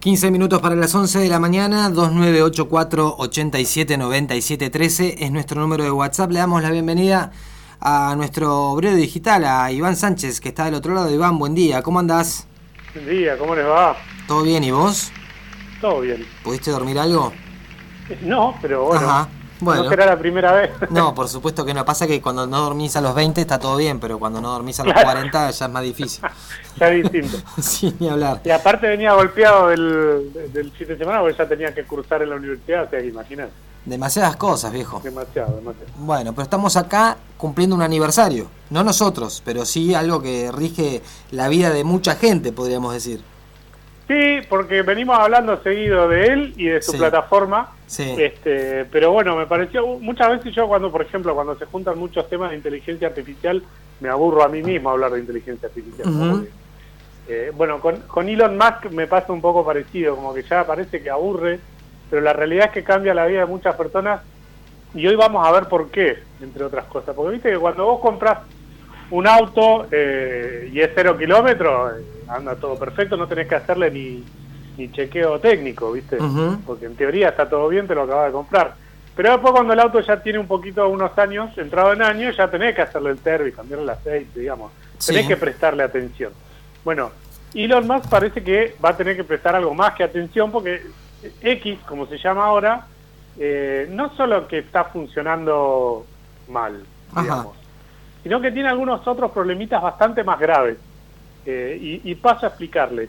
15 minutos para las 11 de la mañana, 2984-879713 es nuestro número de WhatsApp. Le damos la bienvenida a nuestro obrero digital, a Iván Sánchez, que está del otro lado. Iván, buen día, ¿cómo andás? Buen día, ¿cómo les va? ¿Todo bien y vos? Todo bien. ¿Pudiste dormir algo? No, pero bueno. Ajá. Bueno. No será la primera vez. No, por supuesto que no. Pasa que cuando no dormís a los 20 está todo bien, pero cuando no dormís a los 40 ya es más difícil. ya es distinto. sí, ni hablar. Y aparte venía golpeado del, del fin de semana porque ya tenía que cruzar en la universidad, o sea, imagínate. Demasiadas cosas, viejo. Demasiado, demasiado. Bueno, pero estamos acá cumpliendo un aniversario. No nosotros, pero sí algo que rige la vida de mucha gente, podríamos decir. Sí, porque venimos hablando seguido de él y de su Sí. plataforma. Sí. Este, pero bueno, me pareció muchas veces yo cuando, por ejemplo, cuando se juntan muchos temas de inteligencia artificial, me aburro a mí mismo hablar de inteligencia artificial. eh, bueno, con, con Elon Musk me pasa un poco parecido, como que ya parece que aburre, pero la realidad es que cambia la vida de muchas personas y hoy vamos a ver por qué, entre otras cosas. Porque viste que cuando vos compras un auto eh, y es cero kilómetros, anda todo perfecto, no tenés que hacerle ni, ni chequeo técnico, ¿viste? Porque en teoría está todo bien, te lo acabas de comprar. Pero después cuando el auto ya tiene un poquito, unos años, entrado en años, ya tenés que hacerle el y cambiarle el aceite, digamos. Tenés Sí. que prestarle atención. Bueno, Elon Musk parece que va a tener que prestar algo más que atención porque X, como se llama ahora, eh, no solo que está funcionando mal, Ajá. digamos, sino que tiene algunos otros problemitas bastante más graves. Eh, y, y paso a explicarle.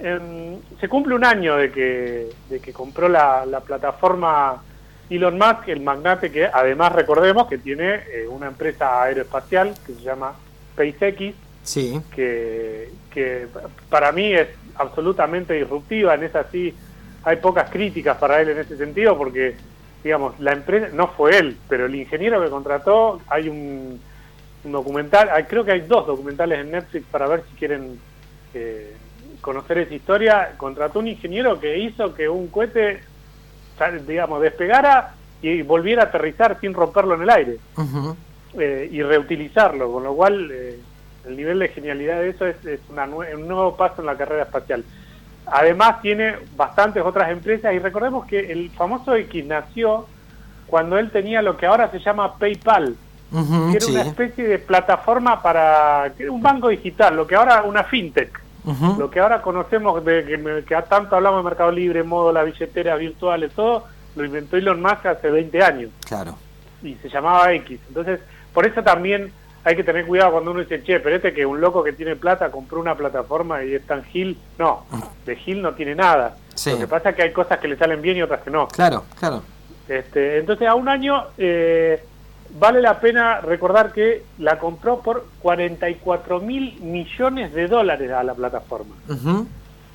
Em, se cumple un año de que, de que compró la, la plataforma Elon Musk, el magnate que además recordemos que tiene eh, una empresa aeroespacial que se llama SpaceX, Sí. que, que para mí es absolutamente disruptiva, en esa sí hay pocas críticas para él en ese sentido, porque, digamos, la empresa, no fue él, pero el ingeniero que contrató, hay un, un documental, creo que hay dos documentales en Netflix para ver si quieren eh, conocer esa historia, contrató un ingeniero que hizo que un cohete, digamos, despegara y volviera a aterrizar sin romperlo en el aire. Eh, y reutilizarlo, con lo cual eh, el nivel de genialidad de eso es, es una nue- un nuevo paso en la carrera espacial. Además tiene bastantes otras empresas y recordemos que el famoso X nació cuando él tenía lo que ahora se llama PayPal, Que era sí. una especie de plataforma para un banco digital, lo que ahora una fintech, lo que ahora conocemos de que, que tanto hablamos de Mercado Libre, modo la billetera virtual, todo lo inventó Elon Musk hace 20 años Claro. y se llamaba X. Entonces, por eso también hay que tener cuidado cuando uno dice, che, pero este que un loco que tiene plata compró una plataforma y es tan Gil. No, de Gil no tiene nada. Sí. Lo que pasa es que hay cosas que le salen bien y otras que no. Claro, claro. Este, entonces, a un año eh, vale la pena recordar que la compró por 44 mil millones de dólares a la plataforma.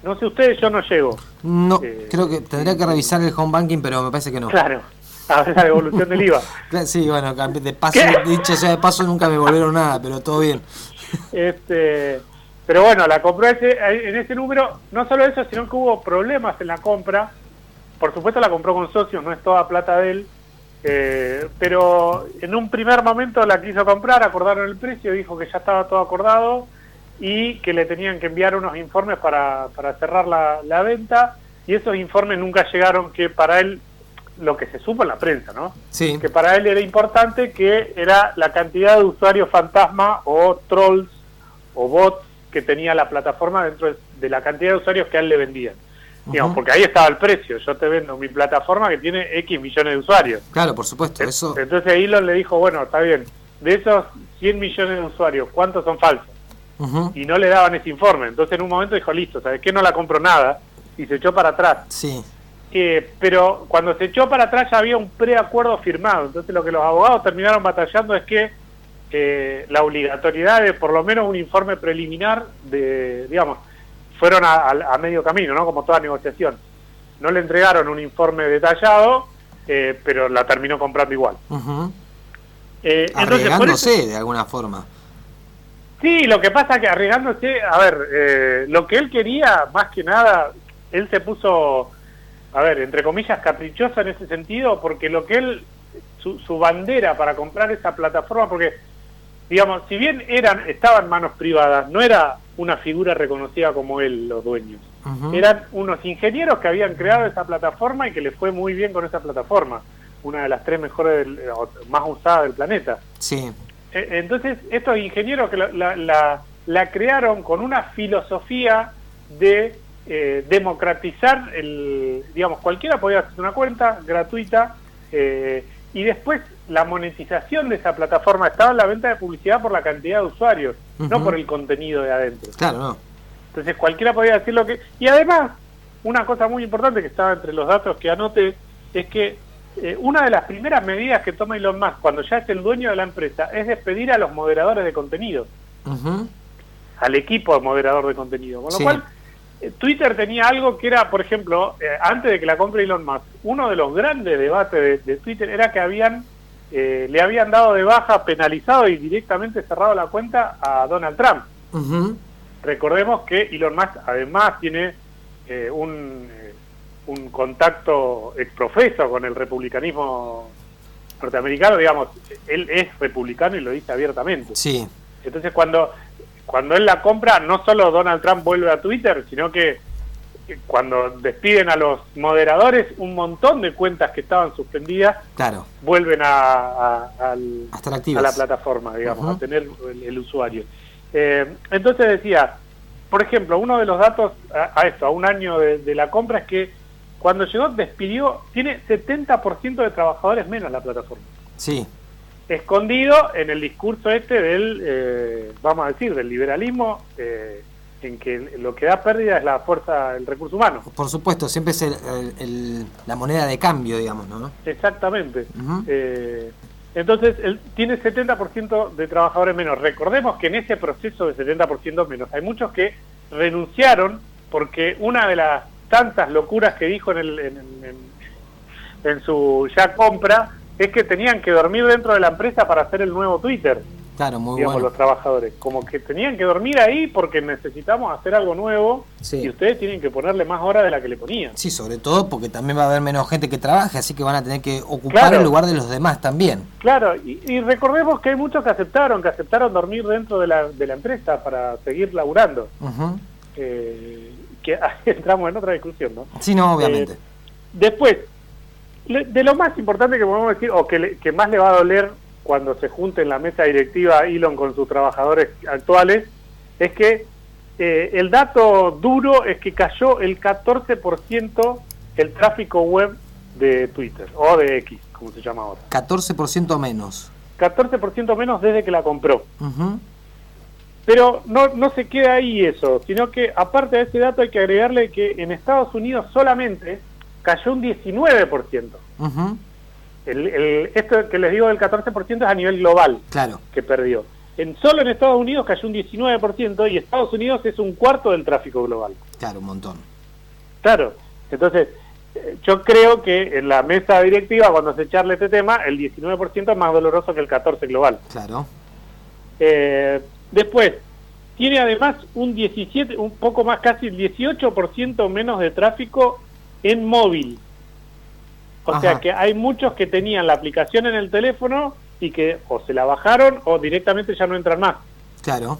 No sé ustedes, yo no llego. No, Eh, creo que tendría que revisar el home banking, pero me parece que no. Claro, a ver la devolución del IVA. Sí, bueno, de paso, ¿Qué? dicho sea de paso, nunca me volvieron nada, pero todo bien. Este, pero bueno, la compró ese, en ese número. No solo eso, sino que hubo problemas en la compra. Por supuesto, la compró con socios, no es toda plata de él. Eh, pero en un primer momento la quiso comprar, acordaron el precio, dijo que ya estaba todo acordado y que le tenían que enviar unos informes para, para cerrar la, la venta. Y esos informes nunca llegaron, que para él, lo que se supo en la prensa, ¿no? Sí. que para él era importante que era la cantidad de usuarios fantasma o trolls o bots que tenía la plataforma dentro de- de la cantidad de usuarios que a él le vendían. Digamos, porque ahí estaba el precio. Yo te vendo mi plataforma que tiene X millones de usuarios. Claro, por supuesto, eso. Entonces Elon le dijo, bueno, está bien, de esos 100 millones de usuarios, ¿cuántos son falsos? Y no le daban ese informe. Entonces en un momento dijo, listo, ¿sabes qué? No la compro nada. Y se echó para atrás. Sí. Eh, pero cuando se echó para atrás ya había un preacuerdo firmado. Entonces lo que los abogados terminaron batallando es que eh, la obligatoriedad de por lo menos un informe preliminar de, digamos, fueron a, a- a medio camino, ¿no? Como toda negociación. No le entregaron un informe detallado, eh, pero la terminó comprando igual. Ujú. Eh, entonces, por eso- Arriesgándose de alguna forma. Sí, lo que pasa que arriesgándose, a ver, eh, lo que él quería, más que nada, él se puso, a ver, entre comillas, caprichoso en ese sentido, porque lo que él, su, su bandera para comprar esa plataforma, porque digamos, si bien eran, estaban manos privadas, no era una figura reconocida como él, los dueños. Eran unos ingenieros que habían creado esa plataforma y que les fue muy bien con esa plataforma, una de las tres mejores, más usadas del planeta. Sí. E, entonces, estos ingenieros que la, la, crearon con una filosofía de eh, democratizar el, digamos, cualquiera podía hacer una cuenta gratuita eh, y después la monetización de esa plataforma estaba en la venta de publicidad por la cantidad de usuarios, no por el contenido de adentro. Claro, no. Entonces cualquiera podía decir lo que... Y además, una cosa muy importante que estaba entre los datos que anoté es que eh, una de las primeras medidas que toma Elon Musk cuando ya es el dueño de la empresa es despedir a los moderadores de contenido, al equipo de moderador de contenido. Con lo cual, Twitter tenía algo que era, por ejemplo, eh, antes de que la compre Elon Musk, uno de los grandes debates de, Twitter era que habían le habían dado de baja, penalizado y directamente cerrado la cuenta a Donald Trump. Recordemos que Elon Musk además tiene un un contacto exprofeso con el republicanismo norteamericano, digamos, él es republicano y lo dice abiertamente. Sí. Entonces cuando, cuando él la compra, no solo Donald Trump vuelve a Twitter, sino que cuando despiden a los moderadores, un montón de cuentas que estaban suspendidas claro. vuelven a, a, la plataforma, digamos, a tener el, usuario. Eh, entonces decía, por ejemplo, uno de los datos a, esto, a un año de la compra, es que cuando llegó despidió, tiene 70% de trabajadores menos la plataforma. Sí. Escondido en el discurso este del, eh, vamos a decir, del liberalismo, eh, en que lo que da pérdida es la fuerza, el recurso humano. Por supuesto, siempre es el, la moneda de cambio, digamos, ¿no? Exactamente. Eh, entonces, él tiene 70% de trabajadores menos. Recordemos que en ese proceso de 70% menos hay muchos que renunciaron porque una de las tantas locuras que dijo en, el, en, su ya compra es que tenían que dormir dentro de la empresa para hacer el nuevo Twitter. Claro, muy digamos, los trabajadores. Como que tenían que dormir ahí porque necesitamos hacer algo nuevo y ustedes tienen que ponerle más horas de la que le ponían. Sí, sobre todo porque también va a haber menos gente que trabaje, así que van a tener que ocupar el lugar de los demás también. Claro, y, recordemos que hay muchos que aceptaron, que aceptaron dormir dentro de la, de la empresa para seguir laburando. eh, que entramos en otra discusión, ¿no? Sí, no, obviamente. Eh, después, de lo más importante que podemos decir, o que, que más le va a doler cuando se junte en la mesa directiva Elon con sus trabajadores actuales, es que eh, el dato duro es que cayó el 14% el tráfico web de Twitter, o de X, como se llama ahora. 14% menos. 14% menos desde que la compró. Pero no, no se queda ahí eso, sino que aparte de ese dato hay que agregarle que en Estados Unidos solamente cayó un 19%. el, el, esto que les digo del 14% es a nivel global claro. que perdió. En, solo en Estados Unidos cayó un 19% y Estados Unidos es un cuarto del tráfico global. Claro, un montón. Claro, entonces eh, yo creo que en la mesa directiva cuando se charle este tema el 19% es más doloroso que el 14% global. Claro. Eh, Después, tiene además un 17, un poco más, casi el 18% menos de tráfico en móvil. O sea que hay muchos que tenían la aplicación en el teléfono y que o se la bajaron o directamente ya no entran más. Claro.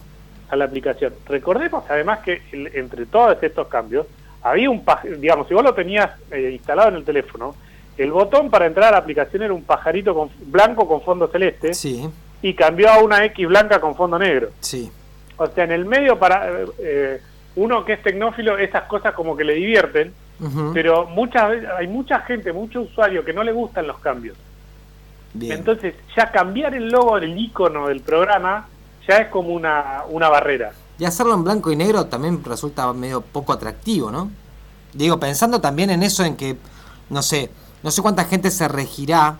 A la aplicación. Recordemos además que entre todos estos cambios había un, digamos, si vos lo tenías eh, instalado en el teléfono, el botón para entrar a la aplicación era un pajarito con, blanco con fondo celeste. Sí y cambió a una X blanca con fondo negro. Sí. O sea, en el medio para eh, uno que es tecnófilo, esas cosas como que le divierten, pero muchas hay mucha gente, mucho usuario que no le gustan los cambios. Entonces, ya cambiar el logo del icono del programa ya es como una, una barrera. Y hacerlo en blanco y negro también resulta medio poco atractivo, ¿no? Digo, pensando también en eso, en que, no sé, no sé cuánta gente se regirá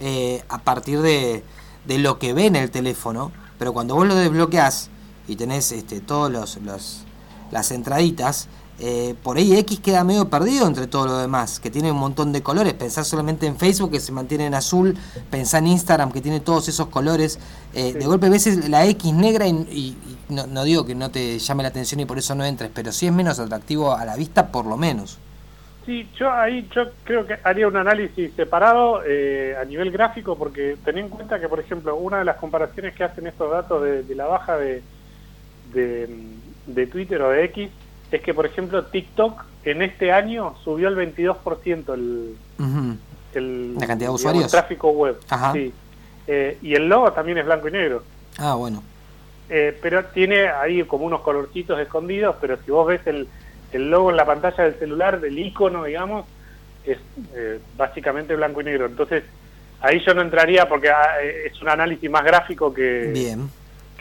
eh, a partir de, de lo que ve en el teléfono, pero cuando vos lo desbloqueás y tenés este, todos los, las entraditas, eh, por ahí X queda medio perdido entre todo lo demás, que tiene un montón de colores. Pensá solamente en Facebook que se mantiene en azul, pensá en Instagram que tiene todos esos colores. Eh, de golpe ves la X negra y, no, no, digo que no te llame la atención y por eso no entres, pero sí es menos atractivo a la vista por lo menos. Sí, yo ahí yo creo que haría un análisis separado eh, a nivel gráfico porque ten en cuenta que, por ejemplo, una de las comparaciones que hacen estos datos de, la baja de, de, Twitter o de X es que, por ejemplo, TikTok en este año subió el 22% el, el, la cantidad de usuarios. tráfico web. Sí. Eh, y el logo también es blanco y negro. Ah, bueno. Eh, pero tiene ahí como unos colorcitos escondidos, pero si vos ves el, el logo en la pantalla del celular, del icono, digamos, es eh, básicamente blanco y negro. Entonces, ahí yo no entraría porque ah, es un análisis más gráfico que, bien.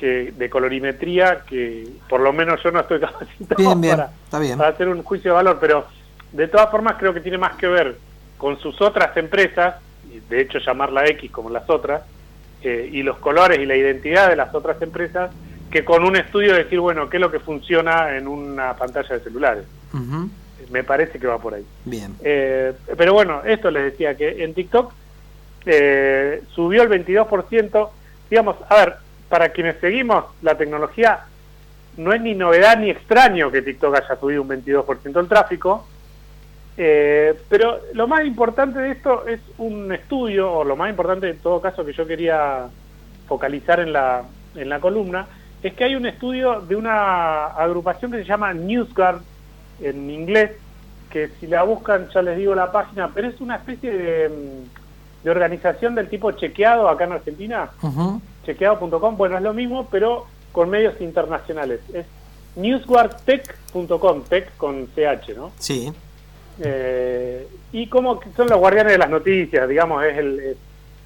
Que de colorimetría, que por lo menos yo no estoy capacitado Para, para hacer un juicio de valor, pero de todas formas creo que tiene más que ver con sus otras empresas, de hecho llamarla X como las otras, eh, y los colores y la identidad de las otras empresas, que con un estudio decir, bueno, qué es lo que funciona en una pantalla de celulares. Me parece que va por ahí. Bien. Eh, pero bueno, esto les decía que en TikTok eh, subió el 22%. Digamos, a ver, para quienes seguimos la tecnología, no es ni novedad ni extraño que TikTok haya subido un 22% el tráfico. Eh, pero lo más importante de esto es un estudio, o lo más importante en todo caso que yo quería focalizar en la, en la columna, es que hay un estudio de una agrupación que se llama NewsGuard en inglés, que si la buscan ya les digo la página, pero es una especie de, mm, organización del tipo chequeado acá en Argentina, chequeado.com, bueno, es lo mismo, pero con medios internacionales. Es newsguardtech.com, tech con CH, ¿no? Sí. Eh, y como son los guardianes de las noticias, digamos, es el...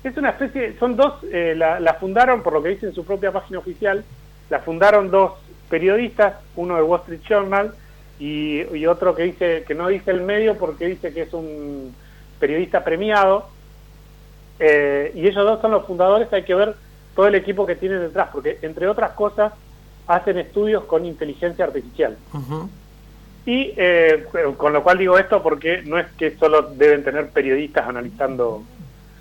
Es, una especie, son dos, eh, la, la fundaron por lo que dice en su propia página oficial, la fundaron dos periodistas, uno de Wall Street Journal y, otro que dice que no dice el medio porque dice que es un periodista premiado. Eh, y ellos dos son los fundadores, hay que ver todo el equipo que tienen detrás, porque entre otras cosas hacen estudios con inteligencia artificial. Y eh, con lo cual digo esto porque no es que solo deben tener periodistas analizando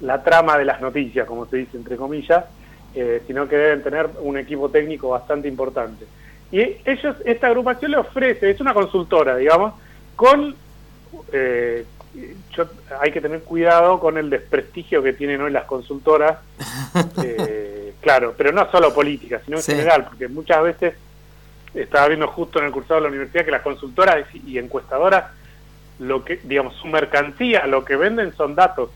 la trama de las noticias, como se dice entre comillas, eh, sino que deben tener un equipo técnico bastante importante. Y ellos, esta agrupación le ofrece, es una consultora, digamos, con... Eh, hay que tener cuidado con el desprestigio que tienen hoy las consultoras, eh, claro, pero no solo políticas, sino en general, porque muchas veces estaba viendo justo en el cursado de la universidad que las consultoras y encuestadoras, lo que, digamos, su mercancía, lo que venden son datos,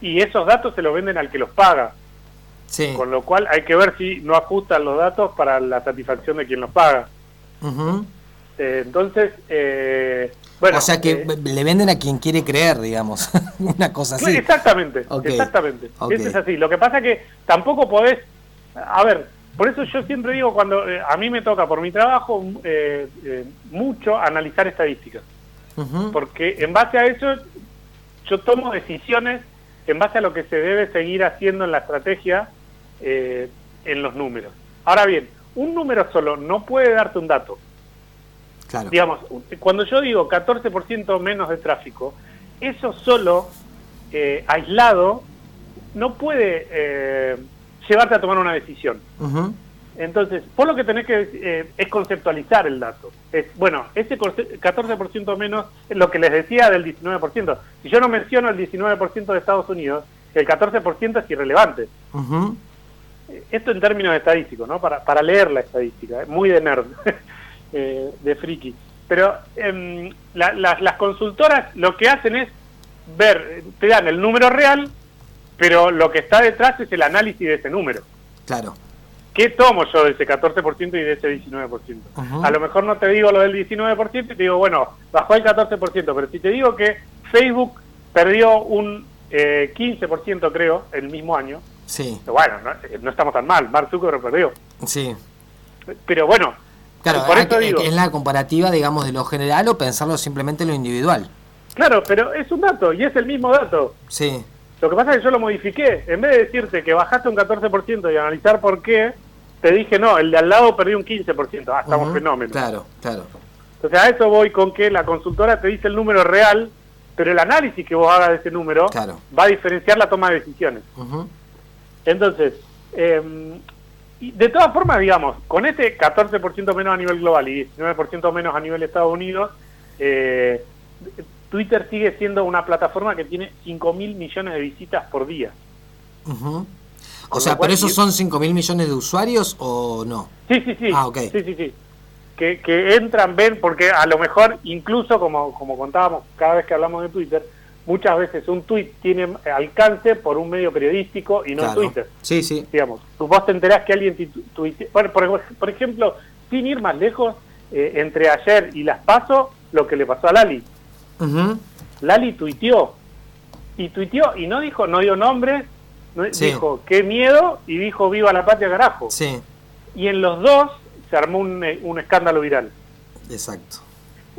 y, esos datos se los venden al que los paga. Con lo cual hay que ver si no ajustan los datos para la satisfacción de quien los paga. Eh, entonces, eh, bueno. O sea que eh, le venden a quien quiere creer, digamos. Una cosa así. Exactamente, exactamente. Eso es así. Lo que pasa que tampoco podés. A ver, por eso yo siempre digo, cuando a mí me toca por mi trabajo mucho analizar estadísticas. Porque en base a eso yo tomo decisiones en base a lo que se debe seguir haciendo en la estrategia eh, en los números. Ahora bien, un número solo no puede darte un dato. Claro. Digamos, cuando yo digo 14% menos de tráfico, eso solo, eh, aislado, no puede eh, llevarte a tomar una decisión. Entonces, por lo que tenés que eh, es conceptualizar el dato. Es, bueno, ese 14% menos es lo que les decía del 19%. Si yo no menciono el 19% de Estados Unidos, el 14% es irrelevante. Esto en términos estadísticos, ¿no? Para, para leer la estadística, muy de nerd, eh, de friki. Pero em, las consultoras lo que hacen es ver, te dan el número real, pero lo que está detrás es el análisis de ese número. Claro. ¿Qué tomo yo de ese 14% y de ese 19%? A lo mejor no te digo lo del 19% y te digo, bueno, bajó el 14%, pero si te digo que Facebook perdió un eh, 15%, creo, el mismo año, sí. bueno, no, estamos tan mal, Mark Zuckerberg perdió. Sí. Pero bueno, claro, por eso digo, es la comparativa, digamos, de lo general o pensarlo simplemente en lo individual. Claro, pero es un dato y es el mismo dato. Sí. Lo que pasa es que yo lo modifiqué. En vez de decirte que bajaste un 14% y analizar por qué, te dije, no, el de al lado perdió un 15%. Ah, estamos fenómenos. Claro, claro. Entonces a eso voy con que la consultora te dice el número real, pero el análisis que vos hagas de ese número va a diferenciar la toma de decisiones. Entonces, eh, de todas formas, digamos, con este 14% menos a nivel global y 19% menos a nivel Estados Unidos, eh, Twitter sigue siendo una plataforma que tiene 5 mil millones de visitas por día. O sea, ¿pero esos son 5 mil millones de usuarios o no? Sí, sí, sí. Ah, ok. Sí, sí, sí. Que, que entran, ven, porque a lo mejor, incluso como, como contábamos cada vez que hablamos de Twitter, muchas veces un tweet tiene alcance por un medio periodístico y no Claro. Twitter. Sí, sí. Digamos, vos te enterás que alguien tu- tuite- bueno, por, por ejemplo, sin ir más lejos, eh, entre ayer y las paso, lo que le pasó a Lali. Ujú. Lali tuiteó. Y tuiteó y no dijo, no dio nombre, no, Sí. dijo qué miedo y dijo viva la patria carajo. Sí, Y en los dos se armó un, eh, un escándalo viral. exacto.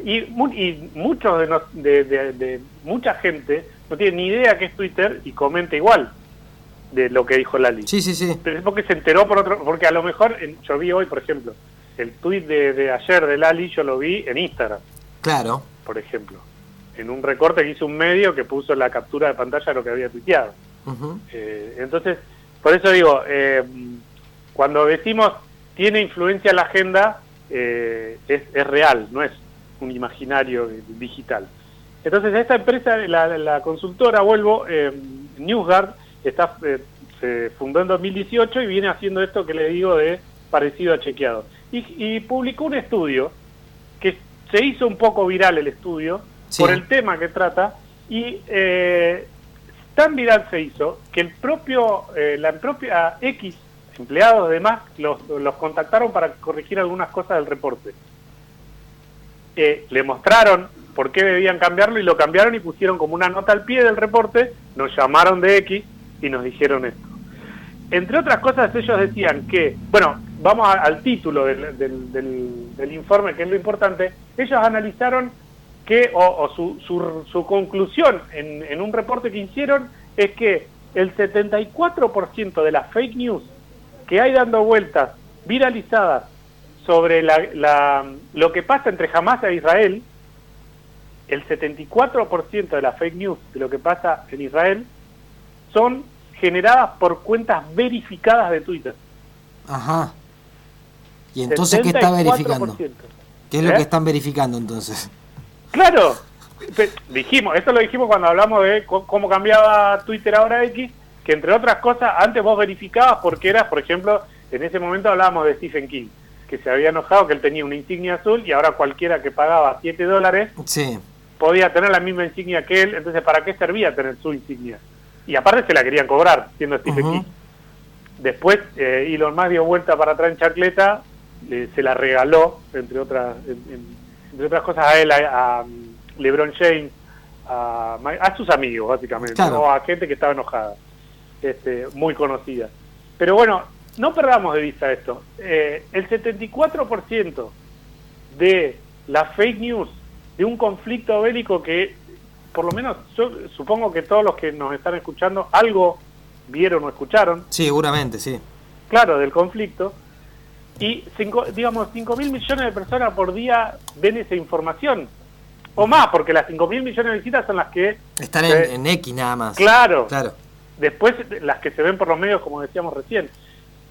Y, y muchos de, nos- de, de- de- mucha gente no tiene ni idea qué es Twitter y comenta igual de lo que dijo Lali. Sí, sí, sí. Pero es porque se enteró por otro, porque a lo mejor en- yo vi hoy, por ejemplo, el tweet de, de ayer de Lali, yo lo vi en Instagram, Claro. por ejemplo, en un recorte que hizo un medio que puso la captura de pantalla de lo que había tuiteado. Eh, entonces, por eso digo, eh, cuando decimos tiene influencia en la agenda, eh, es, es real, no es un imaginario digital. Entonces, esta empresa, la, la consultora, vuelvo, eh, NewsGuard, está, eh, se fundó en 2018 y viene haciendo esto que le digo de parecido a chequeado. Y, y publicó un estudio que se hizo un poco viral el estudio Sí. por el tema que trata y eh, tan viral se hizo que el propio eh, la propia X empleados de más los, los contactaron para corregir algunas cosas del reporte Eh, le mostraron por qué debían cambiarlo y lo cambiaron y pusieron como una nota al pie del reporte nos llamaron de X y nos dijeron esto. Entre otras cosas ellos decían que bueno vamos al título del, del- del- del informe que es lo importante ellos analizaron que, o, o su, su, su conclusión en, en un reporte que hicieron es que el 74% de las fake news que hay dando vueltas, viralizadas, sobre la, la- lo que pasa entre Hamas e Israel, el 74% de las fake news de lo que pasa en Israel son generadas por cuentas verificadas de Twitter. Ajá. ¿Y entonces qué está verificando? 74%. ¿Qué es lo ¿Eh? que están verificando entonces? Claro, dijimos, esto lo dijimos cuando hablamos de cómo cambiaba Twitter ahora X, que entre otras cosas, antes vos verificabas porque eras, por ejemplo, en ese momento hablábamos de Stephen King, que se había enojado que él tenía una insignia azul y ahora cualquiera que pagaba 7 dólares Sí, podía tener la misma insignia que él, entonces ¿para qué servía tener su insignia? Y aparte se la querían cobrar, siendo Ujú. King. Después eh, Elon Musk dio vuelta para atrás en chacleta, le- se la regaló, entre otras en- en- entre otras cosas, a él, a, a LeBron James, a, a sus amigos, básicamente, Claro. o a gente que estaba enojada, este, muy conocida. Pero bueno, no perdamos de vista esto. Eh, el 74% de la fake news de un conflicto bélico que, por lo menos, yo supongo que todos los que nos están escuchando algo vieron o escucharon, sí, seguramente, sí. claro, del conflicto, y cinco, digamos, 5 mil millones de personas por día ven esa información, o más, porque las 5 mil millones de visitas son las que, Están Eh, en, en X nada más. claro, Claro. después las que se ven por los medios, como decíamos recién.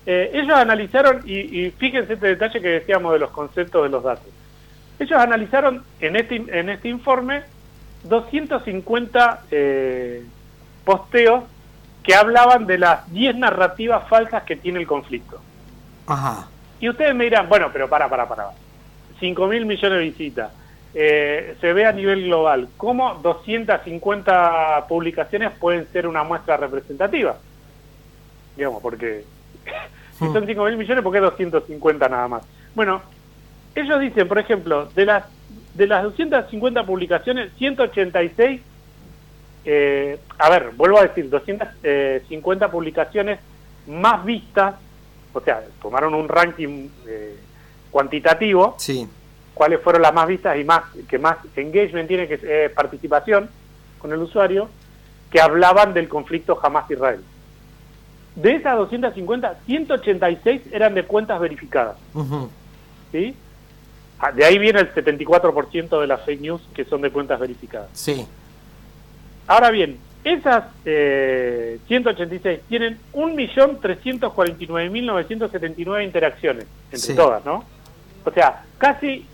Eh, ellos analizaron, y, y fíjense este detalle que decíamos de los conceptos de los datos. Ellos analizaron en este, en este informe 250 eh, posteos que hablaban de las 10 narrativas falsas que tiene el conflicto. Ajá. Y ustedes me dirán, bueno, pero para, para, para. 5 mil millones de visitas. Eh, se ve a nivel global. ¿Cómo 250 publicaciones pueden ser una muestra representativa? Digamos, porque si son 5 mil millones, ¿por qué 250 nada más? Bueno, ellos dicen, por ejemplo, de las de las 250 publicaciones, 186, eh, a ver, vuelvo a decir, 250 publicaciones más vistas, o sea, tomaron un ranking eh, cuantitativo, Sí. cuáles fueron las más vistas y más que más engagement tiene que eh, participación con el usuario, que hablaban del conflicto Hamas-Israel. De esas 250, 186 eran de cuentas verificadas. ¿sí? Ah, De ahí viene el 74% de las fake news que son de cuentas verificadas. Sí. Ahora bien, esas eh, 186 tienen 1.349.979 interacciones entre Sí. todas, ¿no? O sea, casi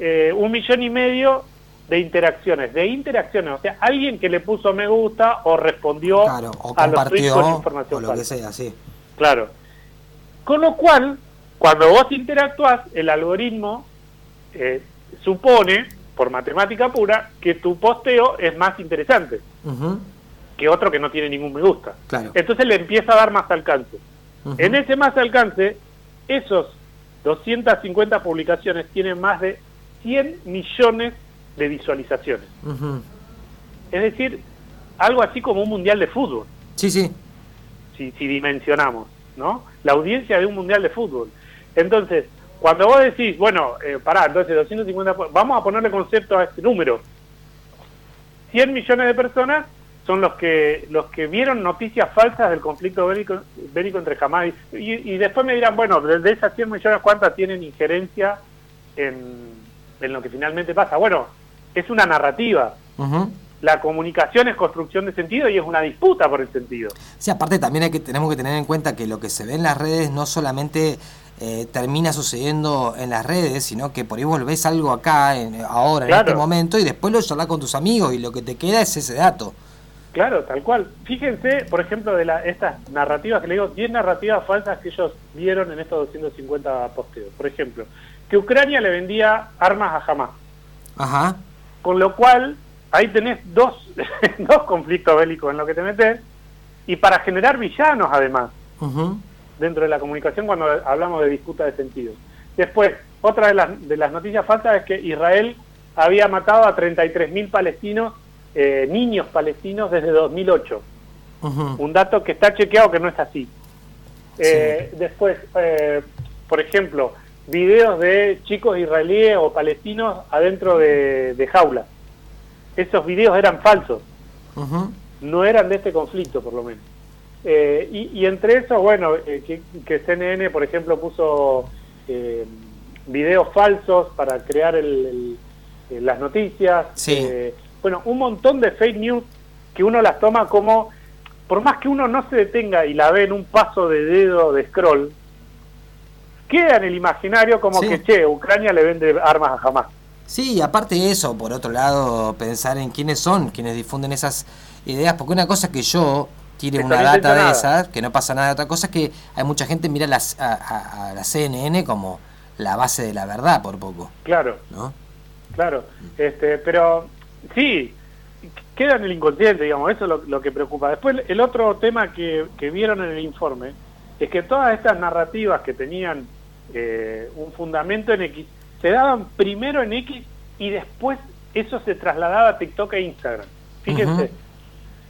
eh, un millón y medio de interacciones, de interacciones, o sea, alguien que le puso me gusta o respondió Claro, o a los tweets con o información lo que sea, sí. Claro. Con lo cual, cuando vos interactúas, el algoritmo eh, supone, por matemática pura, que tu posteo es más interesante que otro que no tiene ningún me gusta. Claro. Entonces le empieza a dar más alcance. En ese más alcance, esos 250 publicaciones tienen más de 100 millones de visualizaciones. Es decir, algo así como un mundial de fútbol, Sí, sí. si, si dimensionamos, ¿no? La audiencia de un mundial de fútbol. Entonces, cuando vos decís, bueno, eh, pará, entonces 250, po- vamos a ponerle concepto a este número. 100 millones de personas son los que los que vieron noticias falsas del conflicto bélico, bélico entre Hamas y, y después me dirán, bueno, de, de esas 100 millones, ¿cuántas tienen injerencia en, en lo que finalmente pasa? Bueno, es una narrativa. La comunicación es construcción de sentido y es una disputa por el sentido. Sí, aparte también hay que, tenemos que tener en cuenta que lo que se ve en las redes no solamente eh, termina sucediendo en las redes, sino que por ahí vos ves algo acá, en- ahora, en este momento, y después lo charlas con tus amigos y lo que te queda es ese dato. Claro, tal cual. Fíjense, por ejemplo, de la, estas narrativas que le digo, 10 narrativas falsas que ellos vieron en estos 250 posteos. Por ejemplo, que Ucrania le vendía armas a Hamas. Ajá. Con lo cual, ahí tenés dos, dos conflictos bélicos en lo que te metes, y para generar villanos además, dentro de la comunicación cuando hablamos de disputa de sentido. Después, otra de las, de las noticias falsas es que Israel había matado a 33.000 palestinos, eh, niños palestinos, desde 2008. Ujú. Un dato que está chequeado que no es así. Eh, Después, eh, por ejemplo, videos de chicos israelíes o palestinos adentro de, de jaulas. Esos videos eran falsos, no eran de este conflicto por lo menos. Eh, y, y entre eso, bueno, eh, que, que CNN, por ejemplo, puso eh, videos falsos para crear el- el- eh, las noticias. Sí. Eh, bueno, un montón de fake news que uno las toma como, por más que uno no se detenga y la ve en un paso de dedo de scroll, queda en el imaginario como Sí. que, che, Ucrania le vende armas a Hamas. Sí, aparte de eso, por otro lado, pensar en quiénes son quienes difunden esas ideas, porque una cosa que yo tire una data de esas, que no pasa nada, otra cosa es que hay mucha gente mira las, a, a- a la CNN como la base de la verdad, por poco, Claro. ¿no? Claro, este, pero sí, queda en el inconsciente, digamos, eso es lo, lo que preocupa. Después, el otro tema que, que vieron en el informe es que todas estas narrativas que tenían eh, un fundamento en X, se daban primero en X y después eso se trasladaba a TikTok e Instagram. Fíjense.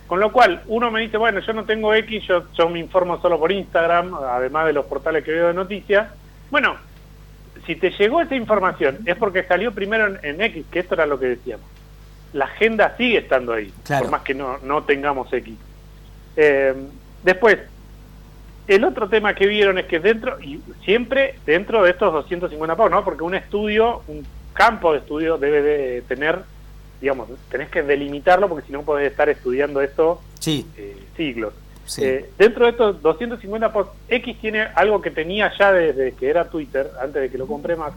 Con lo cual, uno me dice, bueno, yo no tengo X, yo, yo me informo solo por Instagram, además de los portales que veo de noticias. Bueno, si te llegó esa información es porque salió primero en, en X, que esto era lo que decíamos. La agenda sigue estando ahí, Claro. por más que no, no tengamos X. Eh, después, el otro tema que vieron es que dentro, y siempre dentro de estos 250 pavos, ¿no? Porque un estudio, un campo de estudio debe de tener, digamos, tenés que delimitarlo porque si no podés estar estudiando esto Sí, eh, siglos. sí. Eh, dentro de estos 250 posts, X tiene algo que tenía ya desde que era Twitter, antes de que lo compré más,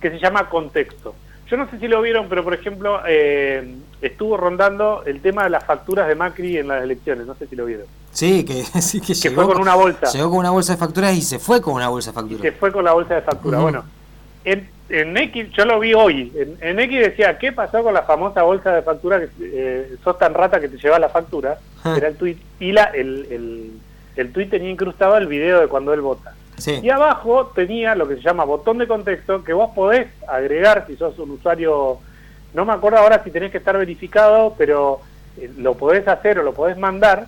que se llama contexto. Yo no sé si lo vieron, pero por ejemplo, eh, estuvo rondando el tema de las facturas de Macri en las elecciones, no sé si lo vieron. sí, que, sí, que, Que llegó fue con una bolsa. Llegó con una bolsa de facturas y se fue con una bolsa de Y facturas. se fue con la bolsa de factura. Ujú. Bueno, en, en X, yo lo vi hoy, en, en X decía, ¿qué pasó con la famosa bolsa de factura que eh, sos tan rata que te lleva la factura? Era el tweet. Y la, el, el, el tweet tenía incrustado el video de cuando él vota. Sí, Y abajo tenía lo que se llama botón de contexto, que vos podés agregar si sos un usuario, no me acuerdo ahora si tenés que estar verificado, pero eh, lo podés hacer o lo podés mandar,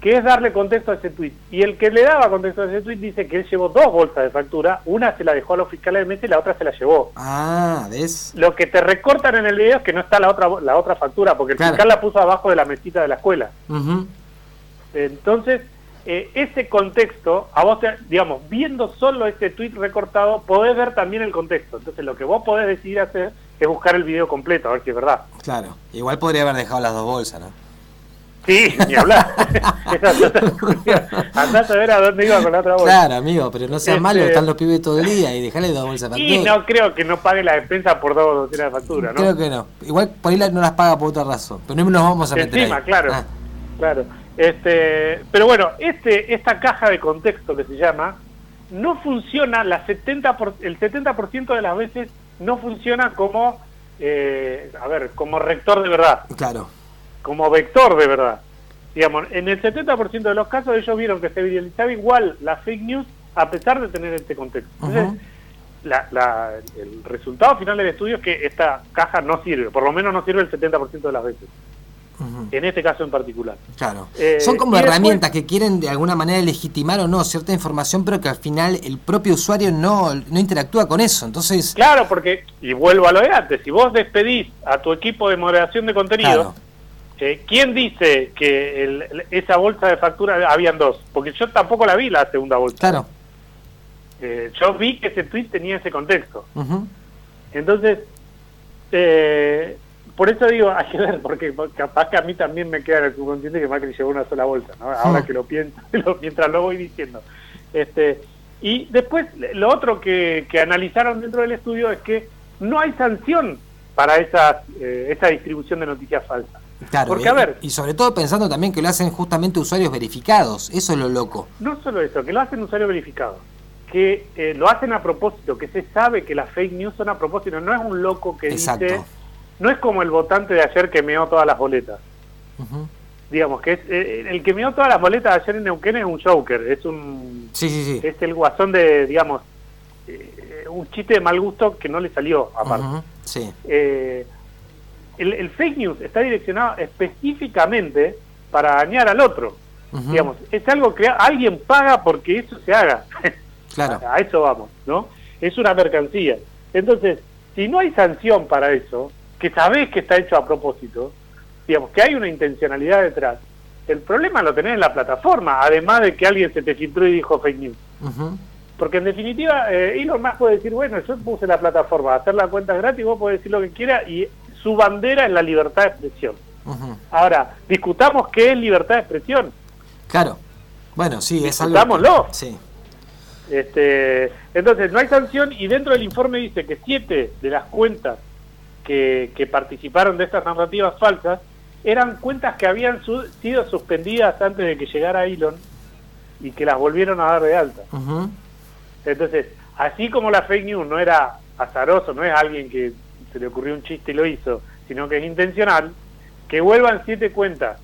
que es darle contexto a ese tweet. Y el que le daba contexto a ese tweet dice que él llevó dos bolsas de factura, una se la dejó a los fiscales de mesa y la otra se la llevó. ah, ¿ves? Lo que te recortan en el video es que no está la otra la otra factura, porque el Claro. fiscal la puso abajo de la mesita de la escuela. Entonces, eh, ese contexto, a vos, te- digamos, viendo solo ese tweet recortado, podés ver también el contexto. Entonces, lo que vos podés decidir hacer es buscar el video completo, a ver si es verdad. Claro, igual podría haber dejado las dos bolsas, ¿no? Sí, ni hablar. Andás a ver a dónde iba con la otra bolsa. Claro, amigo, pero no sea Este- malo, están los pibes todo el día y dejale dos bolsas Y factura. no creo que no pague la despensa por dos docenas de facturas, ¿no? Creo que no. Igual por ahí no las paga por otra razón. Pero no nos vamos a meter Encima, ahí. claro. Ah, Claro. Este, pero bueno, este, esta caja de contexto que se llama, no funciona, la 70 por- el 70% de las veces no funciona como, eh, a ver, como rector de verdad, claro. como vector de verdad. Digamos, en el 70% de los casos ellos vieron que se viralizaba igual la fake news a pesar de tener este contexto. Entonces, la- la- el resultado final del estudio es que esta caja no sirve, por lo menos no sirve el 70% de las veces, En este caso en particular. Claro. Eh, Son como después- herramientas que quieren de alguna manera legitimar o no cierta información, pero que al final el propio usuario no, no interactúa con eso. Entonces, Claro, porque, y vuelvo a lo de antes, si vos despedís a tu equipo de moderación de contenido, Claro. eh, ¿quién dice que el- esa bolsa de factura habían dos? Porque yo tampoco la vi la segunda bolsa. claro. Eh, yo vi que ese tweet tenía ese contexto. Entonces, eh, por eso digo, hay que ver, porque capaz que a mí también me queda en el subconsciente que Macri llevó una sola bolsa, ¿no? Ahora que lo pienso, mientras lo voy diciendo. Este, y después, lo otro que, que analizaron dentro del estudio es que no hay sanción para esas, eh, esa distribución de noticias falsas. Claro, Porque, y, a ver- y sobre todo pensando también que lo hacen justamente usuarios verificados, eso es lo loco. No solo eso, que lo hacen usuarios verificados, que eh, lo hacen a propósito, que se sabe que las fake news son a propósito, no es un loco que Exacto. dice, no es como el votante de ayer que meó todas las boletas. Digamos que es eh, el que meó todas las boletas ayer en Neuquén es un Joker, es un Sí, sí, sí. es el guasón de digamos eh, un chiste de mal gusto que no le salió aparte. Ujú, Sí, Eh, el, el fake news está direccionado específicamente para dañar al otro. Digamos, es algo que alguien paga porque eso se haga. claro. A eso vamos, ¿no? Es una mercancía. Entonces, si no hay sanción para eso, que sabés que está hecho a propósito, digamos, que hay una intencionalidad detrás, el problema lo tenés en la plataforma, además de que alguien se te filtró y dijo fake news. Porque en definitiva, eh, Elon Musk puede decir, bueno, yo puse la plataforma, hacer la cuenta gratis, vos podés decir lo que quiera, y su bandera es la libertad de expresión. Ahora, discutamos qué es libertad de expresión. Claro. Bueno, sí, es algo. Discutámoslo. Sí. Este, entonces, no hay sanción y dentro del informe dice que siete de las cuentas que, que participaron de estas narrativas falsas eran cuentas que habían su- sido suspendidas antes de que llegara Elon y que las volvieron a dar de alta. Entonces, así como la fake news no era azaroso, no es alguien que se le ocurrió un chiste y lo hizo, sino que es intencional, que vuelvan siete cuentas.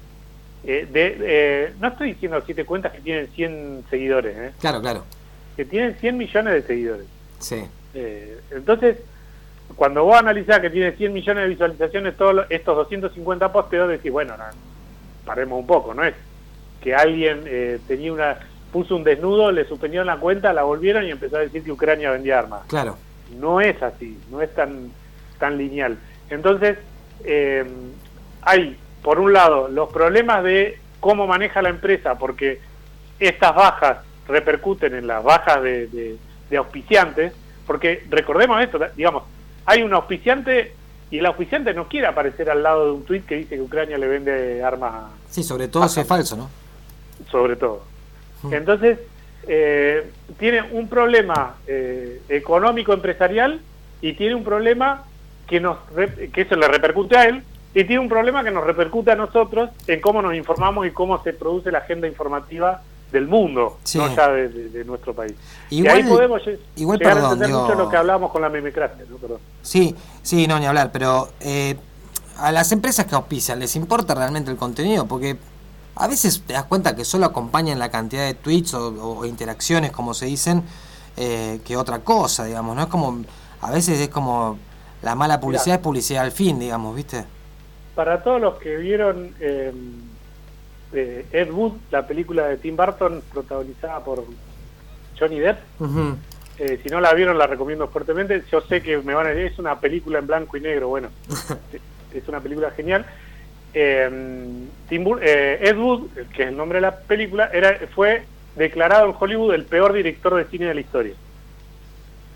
eh, de, eh, no estoy diciendo siete cuentas que tienen 100 seguidores, ¿eh? Claro, claro. que tienen 100 millones de seguidores. Sí. Eh, entonces, cuando vos analizás que tiene 100 millones de visualizaciones todos estos 250 posteos, decís, bueno, no, paremos un poco, no es que alguien eh, tenía una puso un desnudo, le suspendieron la cuenta, la volvieron y empezó a decir que Ucrania vendía armas. Claro. No es así, no es tan, tan lineal. Entonces, eh, hay, por un lado, los problemas de cómo maneja la empresa, porque estas bajas repercuten en las bajas de, de- de auspiciantes, porque recordemos esto, digamos, hay un auspiciante y el auspiciante no quiere aparecer al lado de un tuit que dice que Ucrania le vende armas Sí, sobre todo si es falso, ¿no? sobre todo. Entonces, eh, tiene un problema eh, económico empresarial y tiene un problema que nos que eso le repercute a él y tiene un problema que nos repercute a nosotros en cómo nos informamos y cómo se produce la agenda informativa del mundo, Sí. no ya de, de- de nuestro país. Igual- y ahí podemos igual, llegar perdón, a entender digo- mucho lo que hablábamos con la. Perdón. Sí, sí, no, ni hablar, pero eh, a las empresas que auspician, ¿les importa realmente el contenido? Porque a veces te das cuenta que solo acompañan la cantidad de tweets o, o interacciones, como se dicen, eh, que otra cosa, digamos, ¿no? Es como, a veces es como la mala publicidad Mirá. es publicidad al fin, digamos, ¿viste? Para todos los que vieron eh, eh, Ed Wood, la película de Tim Burton protagonizada por Johnny Depp, eh, si no la vieron la recomiendo fuertemente. Yo sé que me van a decir, es una película en blanco y negro, bueno, es una película genial. Eh, Tim Bur- eh, Ed Wood, que es el nombre de la película, era fue declarado en Hollywood el peor director de cine de la historia.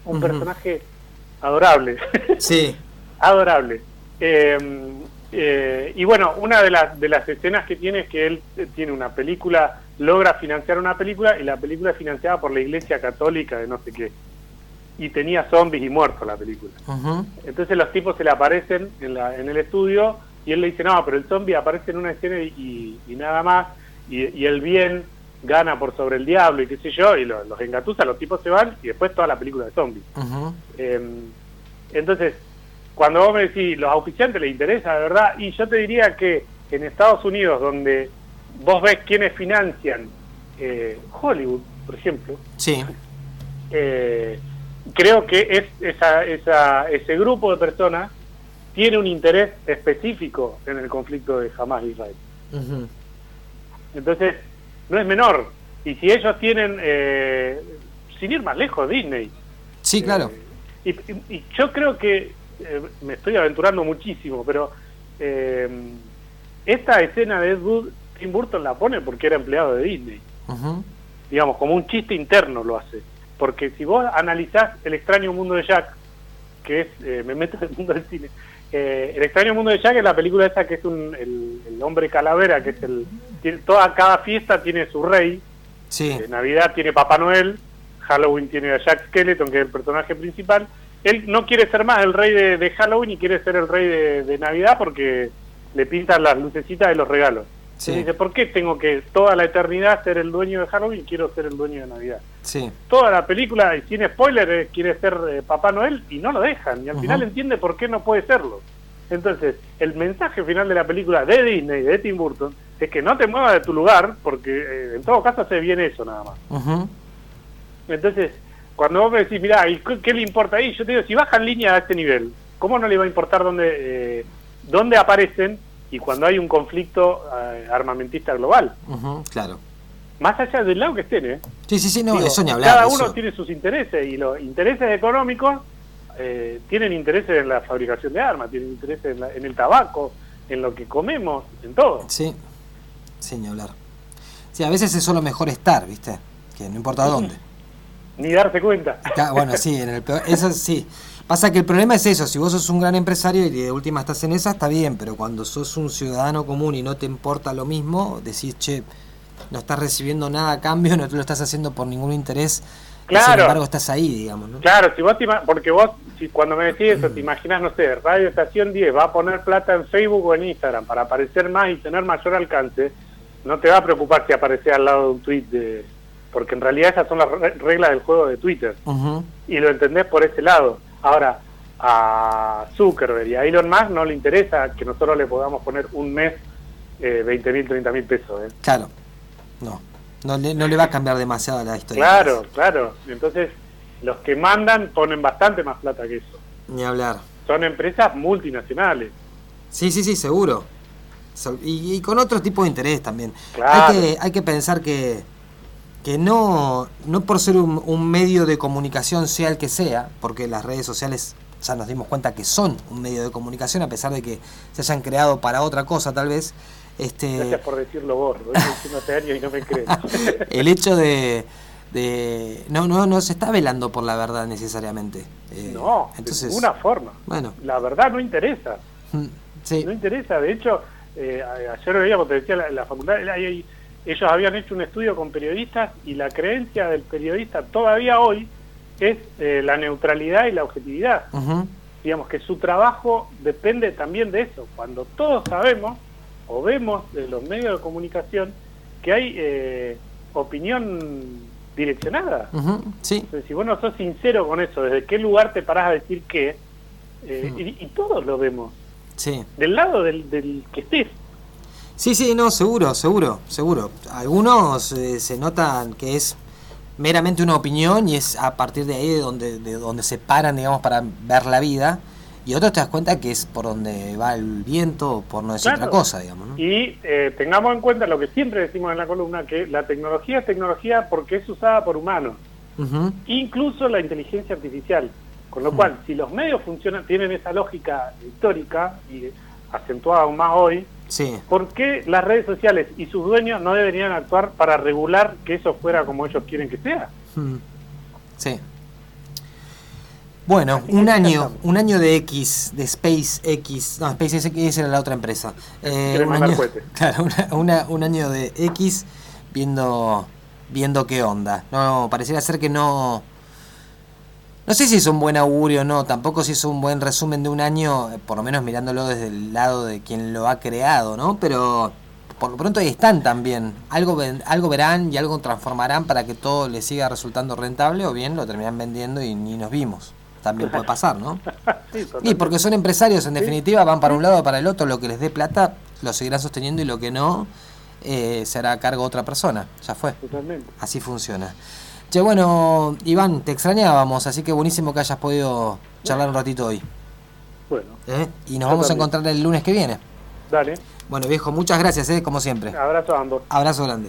Un personaje adorable. Sí, adorable. Eh, Eh, y bueno, una de las, de las escenas que tiene es que él eh, tiene una película, logra financiar una película y la película es financiada por la Iglesia Católica de no sé qué. Y tenía zombies y muertos la película. Entonces los tipos se le aparecen en, la, en el estudio y él le dice, no, pero el zombie aparece en una escena y, nada más, y, el bien gana por sobre el diablo y qué sé yo, y los engatusa, los tipos se van y después toda la película de zombies. Em, entonces, cuando vos me decís, los auspiciantes les interesa, de verdad, y yo te diría que en Estados Unidos, donde vos ves quiénes financian eh, Hollywood, por ejemplo, sí. Eh, creo que es esa, esa, ese grupo de personas tiene un interés específico en el conflicto de Hamas Israel. Entonces, no es menor. Y si ellos tienen, eh, sin ir más lejos, Disney. Sí, claro. y, yo creo que eh, me estoy aventurando muchísimo, pero eh, esta escena de Ed Wood, Tim Burton la pone porque era empleado de Disney. Digamos, como un chiste interno lo hace. Porque si vos analizás El extraño mundo de Jack, que es, eh, me meto en el mundo del cine, El extraño mundo de Jack es la película esa que es un, el, hombre calavera, que es el... toda, cada fiesta tiene su rey. Sí. Navidad tiene Papá Noel, Halloween tiene a Jack Skeleton, que es el personaje principal, él no quiere ser más el rey de, Halloween y quiere ser el rey de, Navidad porque le pintan las lucecitas de los regalos. Sí. dice, ¿por qué tengo que toda la eternidad ser el dueño de Halloween y quiero ser el dueño de Navidad? Sí. Toda la película, y sin spoiler, quiere ser eh, Papá Noel y no lo dejan. Y al final entiende por qué no puede serlo. Entonces, el mensaje final de la película de Disney, de Tim Burton, es que no te muevas de tu lugar, porque eh, en todo caso se viene eso nada más. Entonces, cuando vos me decís, mirá, qué, le importa ahí? Yo te digo, si bajan línea a este nivel, ¿cómo no le va a importar dónde, eh, dónde aparecen y cuando hay un conflicto eh, armamentista global? claro. Más allá del lado que estén, ¿eh? Sí, sí, sí, no, eso ni hablar. Cada uno tiene sus intereses y los intereses económicos eh, tienen intereses en la fabricación de armas, tienen intereses en, el tabaco, en lo que comemos, en todo. Sí, sin hablar. Sí, a veces es solo mejor estar, ¿viste? Que no importa dónde ni darse cuenta. bueno, sí, en el eso sí. Pasa que el problema es eso, si vos sos un gran empresario y de última estás en esa, está bien, pero cuando sos un ciudadano común y no te importa lo mismo, decís, che, no estás recibiendo nada a cambio, no te lo estás haciendo por ningún interés, claro. sin embargo estás ahí, digamos. ¿no? Claro, si vos porque vos, si cuando me decís eso, te imaginas, no sé, Radio Estación 10 va a poner plata en Facebook o en Instagram para aparecer más y tener mayor alcance, no te va a preocupar si aparece al lado de un tweet de porque en realidad esas son las reglas del juego de Twitter. Y lo entendés por ese lado. Ahora, a Zuckerberg y a Elon Musk no le interesa que nosotros le podamos poner un mes eh, 20 mil, 30 mil pesos. ¿eh? Claro, no. No le, no le va a cambiar demasiado la historia. Claro, claro. Entonces, los que mandan ponen bastante más plata que eso. Ni hablar. Son empresas multinacionales. Sí, sí, sí, seguro. Y, con otro tipo de interés también. Hay, que, hay que pensar que que no, no por ser un, medio de comunicación sea el que sea, porque las redes sociales ya nos dimos cuenta que son un medio de comunicación, a pesar de que se hayan creado para otra cosa tal vez. Este... Gracias por decirlo vos, lo diciendo hace años y no me crees. el hecho de, de... No, no, no se está velando por la verdad necesariamente. Eh, no, entonces, de ninguna forma. Bueno. La verdad no interesa. Mm, sí. No interesa, de hecho, eh, ayer veía, como te decía, la, la facultad, hay, ellos habían hecho un estudio con periodistas y la creencia del periodista todavía hoy es eh, la neutralidad y la objetividad. Digamos que su trabajo depende también de eso. Cuando todos sabemos o vemos de los medios de comunicación que hay eh, opinión direccionada. sí. si vos no sos sincero con eso, desde qué lugar te parás a decir qué, eh, y, todos lo vemos. Sí. Del lado del, del que estés. Sí, sí, no, seguro, seguro, seguro. Algunos eh, se notan que es meramente una opinión y es a partir de ahí de donde, de donde se paran, digamos, para ver la vida. Y otros te das cuenta que es por donde va el viento, por no decir otra cosa, digamos. ¿no? Y eh, tengamos en cuenta lo que siempre decimos en la columna, que la tecnología es tecnología porque es usada por humanos, incluso la inteligencia artificial. Con lo cual, si los medios funcionan, tienen esa lógica histórica y acentuada aún más hoy, Sí. ¿Por qué las redes sociales y sus dueños no deberían actuar para regular que eso fuera como ellos quieren que sea? Hmm. Sí. Bueno, un año, un año de X, de SpaceX, no, SpaceX era la otra empresa. Eh, un año, claro, una, un año de X viendo, viendo qué onda. No, pareciera ser que no, no sé si es un buen augurio o no, tampoco si es un buen resumen de un año, por lo menos mirándolo desde el lado de quien lo ha creado, ¿no? Pero por lo pronto ahí están también. Algo, algo verán y algo transformarán para que todo les siga resultando rentable o bien lo terminan vendiendo y ni nos vimos también puede pasar, ¿no? y porque son empresarios, en definitiva, van para un lado o para el otro, lo que les dé plata lo seguirán sosteniendo y lo que no eh, será a cargo de otra persona, ya fue. Totalmente. Así funciona. Che, bueno, Iván, te extrañábamos, así que buenísimo que hayas podido charlar un ratito hoy. Bueno. ¿Eh? Y nos vamos a encontrar el lunes que viene. Dale. Bueno, viejo, muchas gracias, ¿eh? como siempre. Abrazo a ambos. Abrazo grande.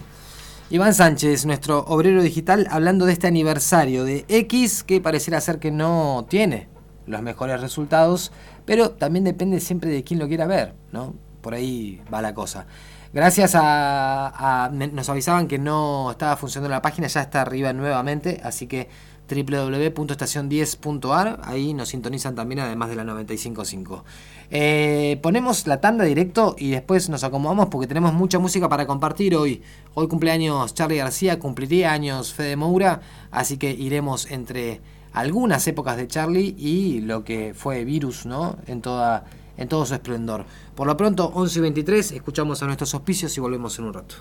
Iván Sánchez, nuestro obrero digital, hablando de este aniversario de X que pareciera ser que no tiene los mejores resultados, pero también depende siempre de quién lo quiera ver, ¿no? Por ahí va la cosa. Gracias a, nos avisaban que no estaba funcionando la página, ya está arriba nuevamente, así que www.estacion10.ar, ahí nos sintonizan también además de la 955. Eh, ponemos la tanda directo y después nos acomodamos porque tenemos mucha música para compartir hoy. Hoy cumpleaños Charlie García, cumpliría años Fede Moura, así que iremos entre algunas épocas de Charlie y lo que fue Virus, ¿no? En toda en todo su esplendor. Por lo pronto, 11 y 23, escuchamos a nuestros auspicios y volvemos en un rato.